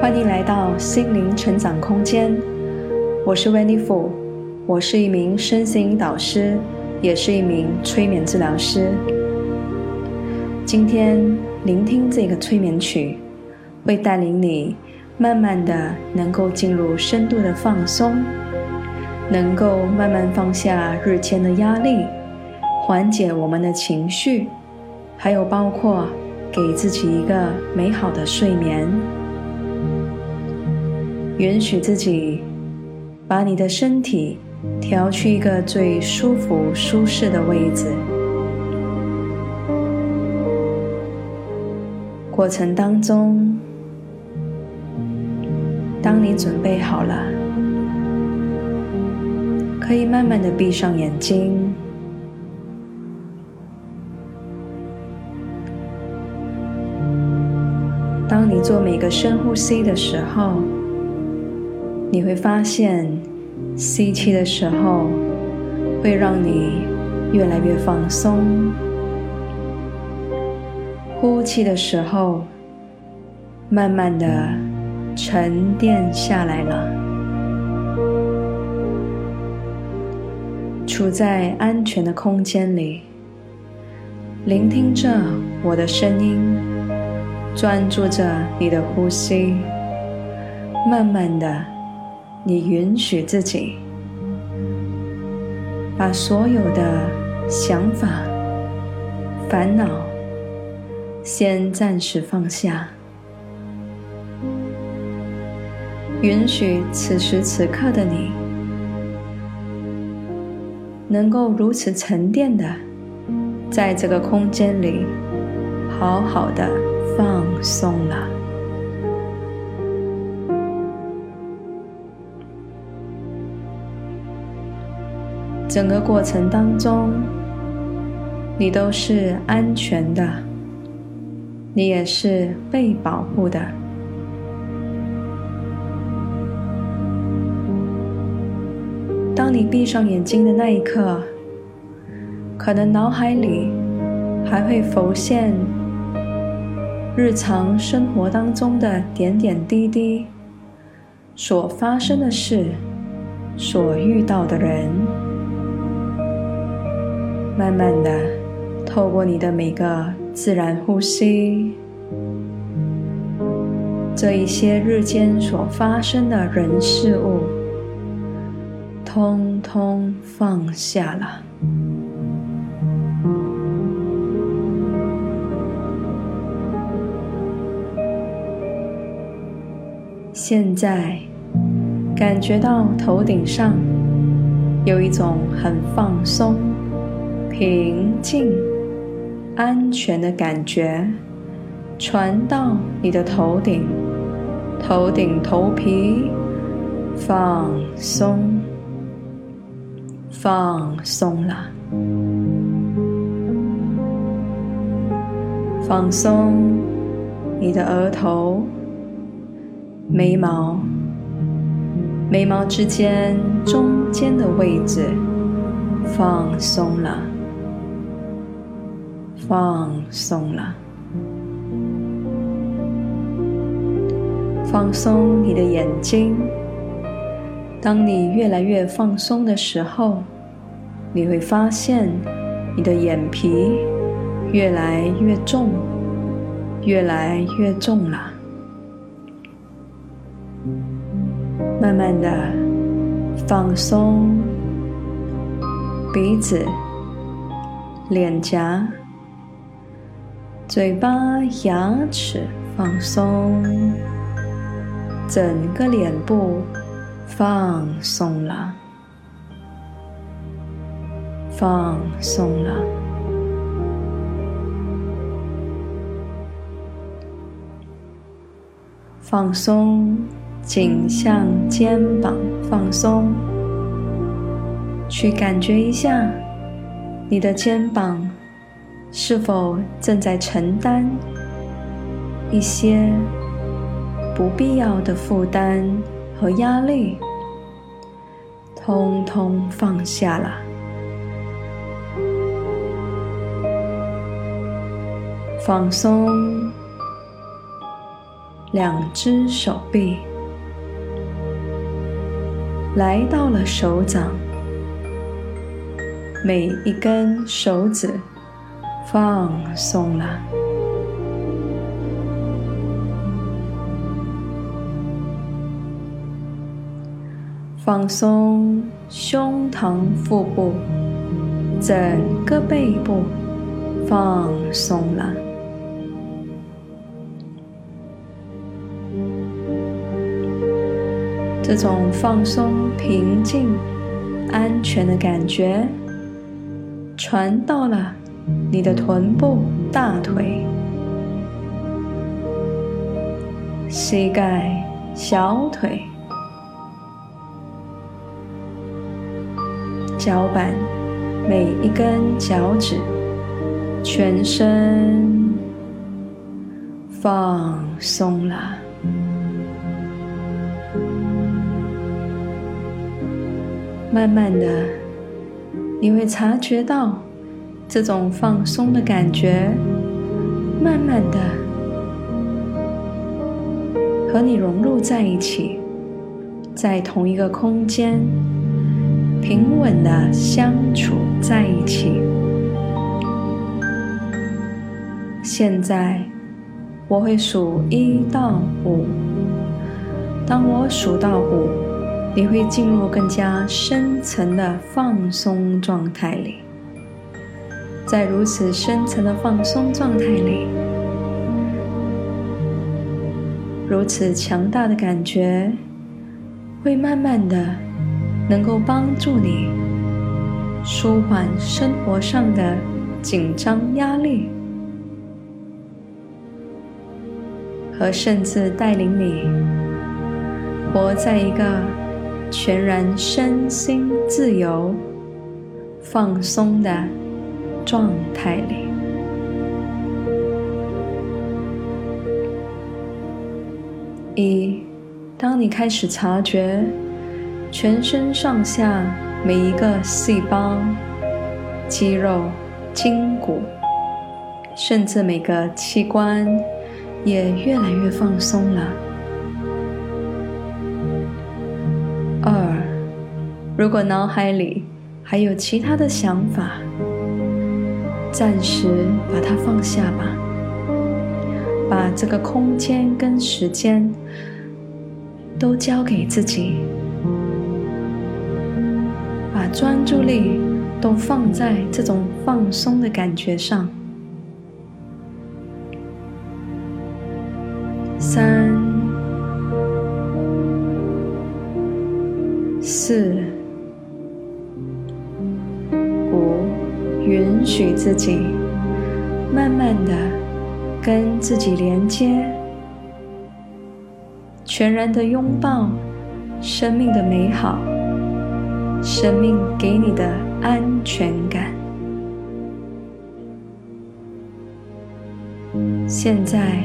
欢迎来到心灵成长空间，我是 w e n n i Fu，我是一名身心导师，也是一名催眠治疗师。今天聆听这个催眠曲，会带领你慢慢的能够进入深度的放松，能够慢慢放下日间的压力，缓解我们的情绪，还有包括给自己一个美好的睡眠。允许自己把你的身体调去一个最舒服、舒适的位置。过程当中，当你准备好了，可以慢慢的闭上眼睛。当你做每个深呼吸的时候，你会发现，吸气的时候会让你越来越放松，呼气的时候慢慢的沉淀下来了。处在安全的空间里，聆听着我的声音，专注着你的呼吸，慢慢的。你允许自己把所有的想法、烦恼先暂时放下，允许此时此刻的你能够如此沉淀的在这个空间里好好的放松了。整个过程当中，你都是安全的，你也是被保护的。当你闭上眼睛的那一刻，可能脑海里还会浮现日常生活当中的点点滴滴，所发生的事，所遇到的人。慢慢的，透过你的每个自然呼吸，这一些日间所发生的人事物，通通放下了。现在，感觉到头顶上有一种很放松。平静、安全的感觉传到你的头顶，头顶头皮放松，放松了，放松你的额头、眉毛、眉毛之间中间的位置放松了。放松了，放松你的眼睛。当你越来越放松的时候，你会发现你的眼皮越来越重，越来越重了。慢慢的放松鼻子、脸颊。嘴巴、牙齿放松，整个脸部放松了，放松了，放松颈项、肩膀放松，去感觉一下你的肩膀。是否正在承担一些不必要的负担和压力？通通放下了，放松两只手臂，来到了手掌，每一根手指放松了，放松胸膛、腹部，整个背部放松了。这种放松、平静、安全的感觉，传到了你的臀部、大腿、膝盖、小腿、脚板，每一根脚趾，全身放松了。慢慢的，你会察觉到这种放松的感觉，慢慢的和你融入在一起，在同一个空间，平稳的相处在一起。现在我会数一到五，当我数到五。你会进入更加深层的放松状态里，在如此深层的放松状态里，如此强大的感觉，会慢慢的能够帮助你舒缓生活上的紧张压力，和甚至带领你活在一个。全然身心自由、放松的状态里。一，当你开始察觉全身上下每一个细胞、肌肉、筋骨，甚至每个器官，也越来越放松了。二如果脑海里还有其他的想法，暂时把它放下吧。把这个空间跟时间都交给自己，把专注力都放在这种放松的感觉上。自己慢慢的跟自己连接，全然的拥抱生命的美好，生命给你的安全感。现在，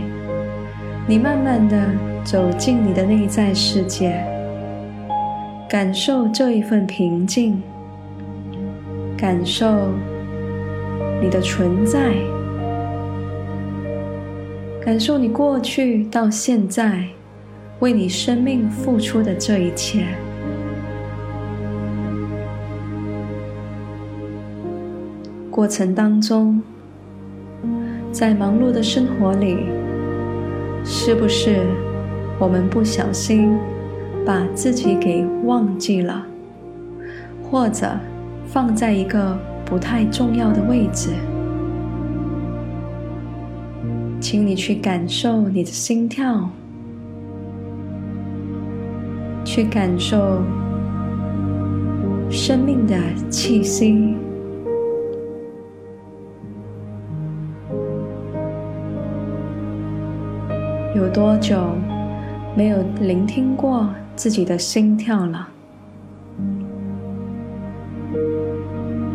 你慢慢的走进你的内在世界，感受这一份平静，感受。你的存在，感受你过去到现在为你生命付出的这一切。过程当中，在忙碌的生活里，是不是我们不小心把自己给忘记了，或者放在一个？不太重要的位置，请你去感受你的心跳，去感受生命的气息。有多久没有聆听过自己的心跳了？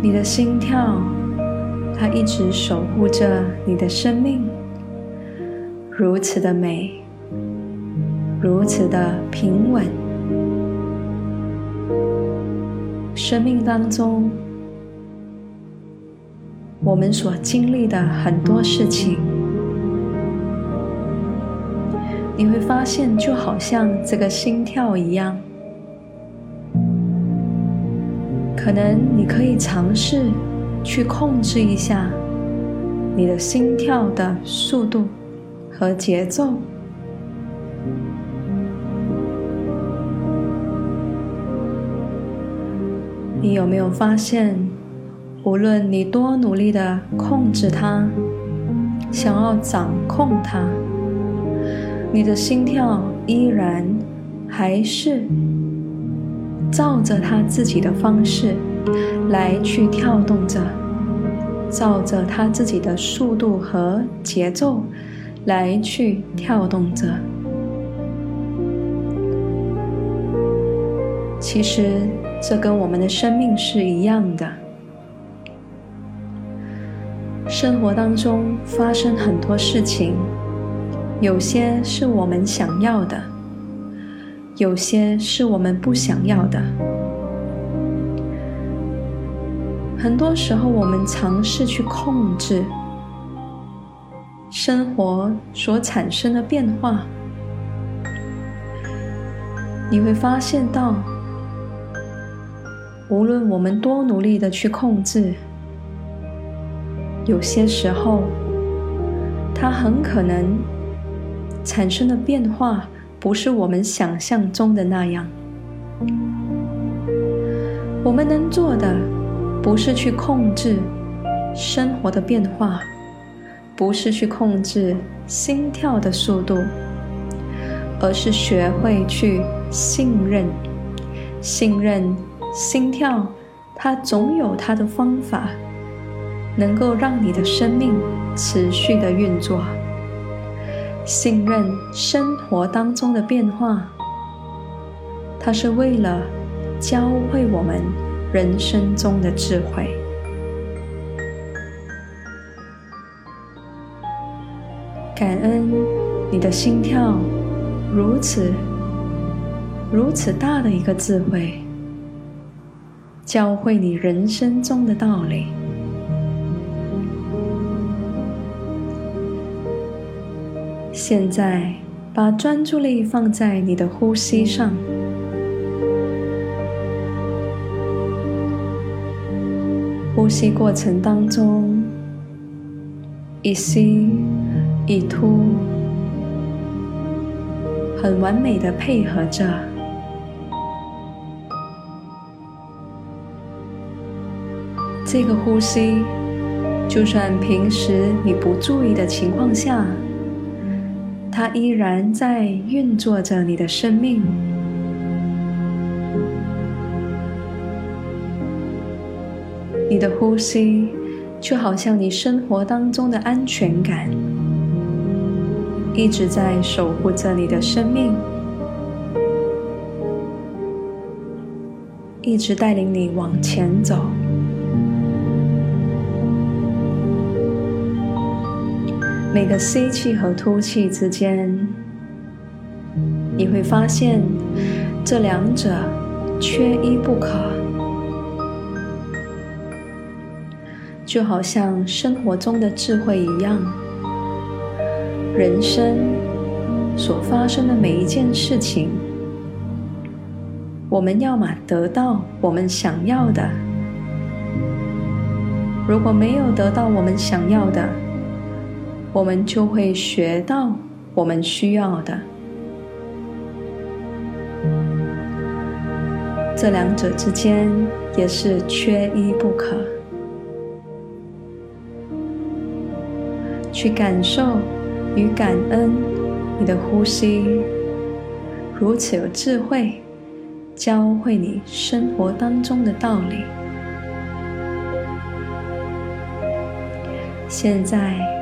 你的心跳，它一直守护着你的生命，如此的美，如此的平稳。生命当中，我们所经历的很多事情，你会发现，就好像这个心跳一样，可能你可以尝试去控制一下你的心跳的速度和节奏。你有没有发现，无论你多努力的控制它，想要掌控它，你的心跳依然还是照着他自己的方式来去跳动着，照着他自己的速度和节奏来去跳动着。其实。这跟我们的生命是一样的。生活当中发生很多事情，有些是我们想要的，有些是我们不想要的。很多时候，我们尝试去控制生活所产生的变化，你会发现到。无论我们多努力的去控制，有些时候，它很可能产生的变化不是我们想象中的那样。我们能做的，不是去控制生活的变化，不是去控制心跳的速度，而是学会去信任，信任。心跳，它总有它的方法，能够让你的生命持续的运作。信任生活当中的变化，它是为了教会我们人生中的智慧。感恩你的心跳如此如此大的一个智慧。教会你人生中的道理。现在，把专注力放在你的呼吸上，呼吸过程当中，一吸一吐，很完美的配合着。这个呼吸，就算平时你不注意的情况下，它依然在运作着你的生命。你的呼吸就好像你生活当中的安全感，一直在守护着你的生命，一直带领你往前走。每个吸气和吐气之间，你会发现这两者缺一不可，就好像生活中的智慧一样。人生所发生的每一件事情，我们要么得到我们想要的，如果没有得到我们想要的，我们就会学到我们需要的，这两者之间也是缺一不可。去感受与感恩你的呼吸，如此有智慧，教会你生活当中的道理。现在。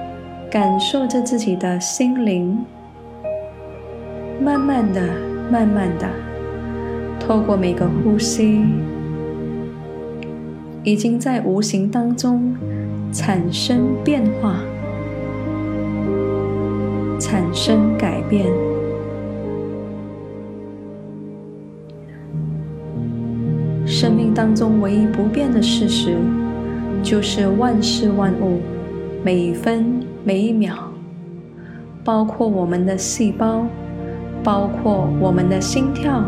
感受着自己的心灵，慢慢的、慢慢的，透过每个呼吸，已经在无形当中产生变化，产生改变。生命当中唯一不变的事实，就是万事万物，每一分。每一秒，包括我们的细胞、包括我们的心跳，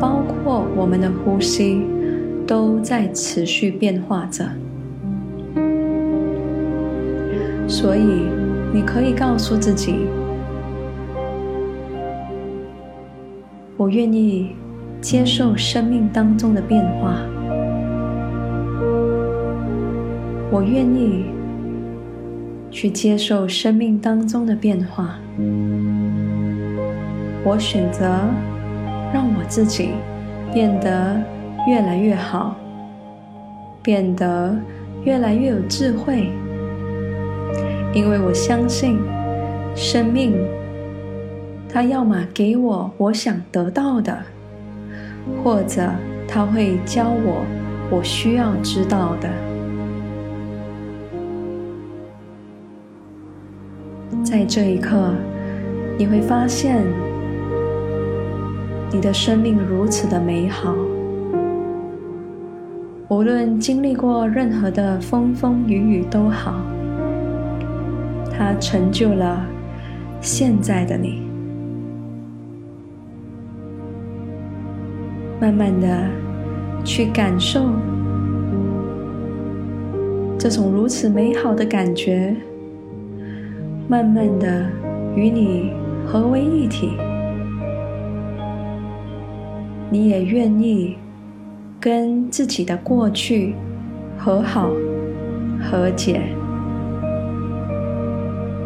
包括我们的呼吸，都在持续变化着。所以，你可以告诉自己：“我愿意接受生命当中的变化，我愿意去接受生命当中的变化。我选择让我自己变得越来越好，变得越来越有智慧。”因为我相信，生命，它要么给我我想得到的，或者它会教我我需要知道的。在这一刻，你会发现，你的生命如此的美好，无论经历过任何的风风雨雨都好。它成就了现在的你。慢慢的去感受这种如此美好的感觉，慢慢的与你合为一体。你也愿意跟自己的过去和好、和解。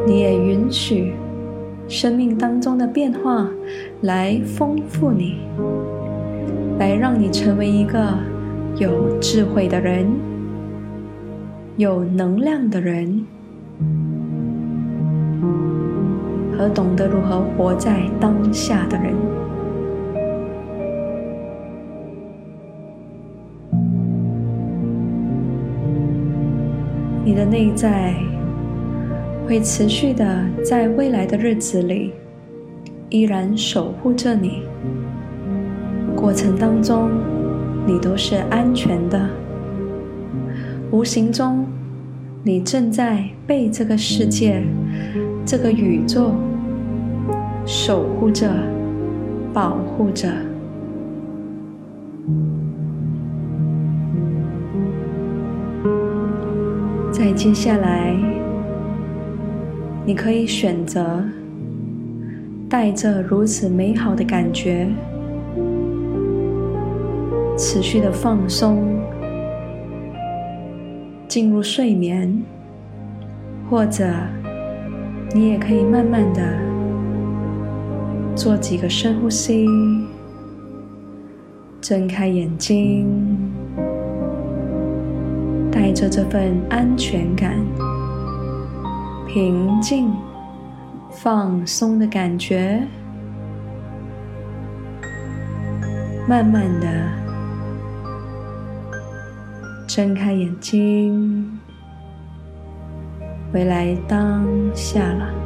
你也允许生命当中的变化来丰富你，来让你成为一个有智慧的人、有能量的人，和懂得如何活在当下的人。你的内在。会持续的在未来的日子里，依然守护着你。过程当中，你都是安全的。无形中，你正在被这个世界、这个宇宙守护着、保护着。在接下来。你可以选择带着如此美好的感觉，持续的放松，进入睡眠，或者你也可以慢慢的做几个深呼吸，睁开眼睛，带着这份安全感。平静、放松的感觉，慢慢的睁开眼睛，回来当下了。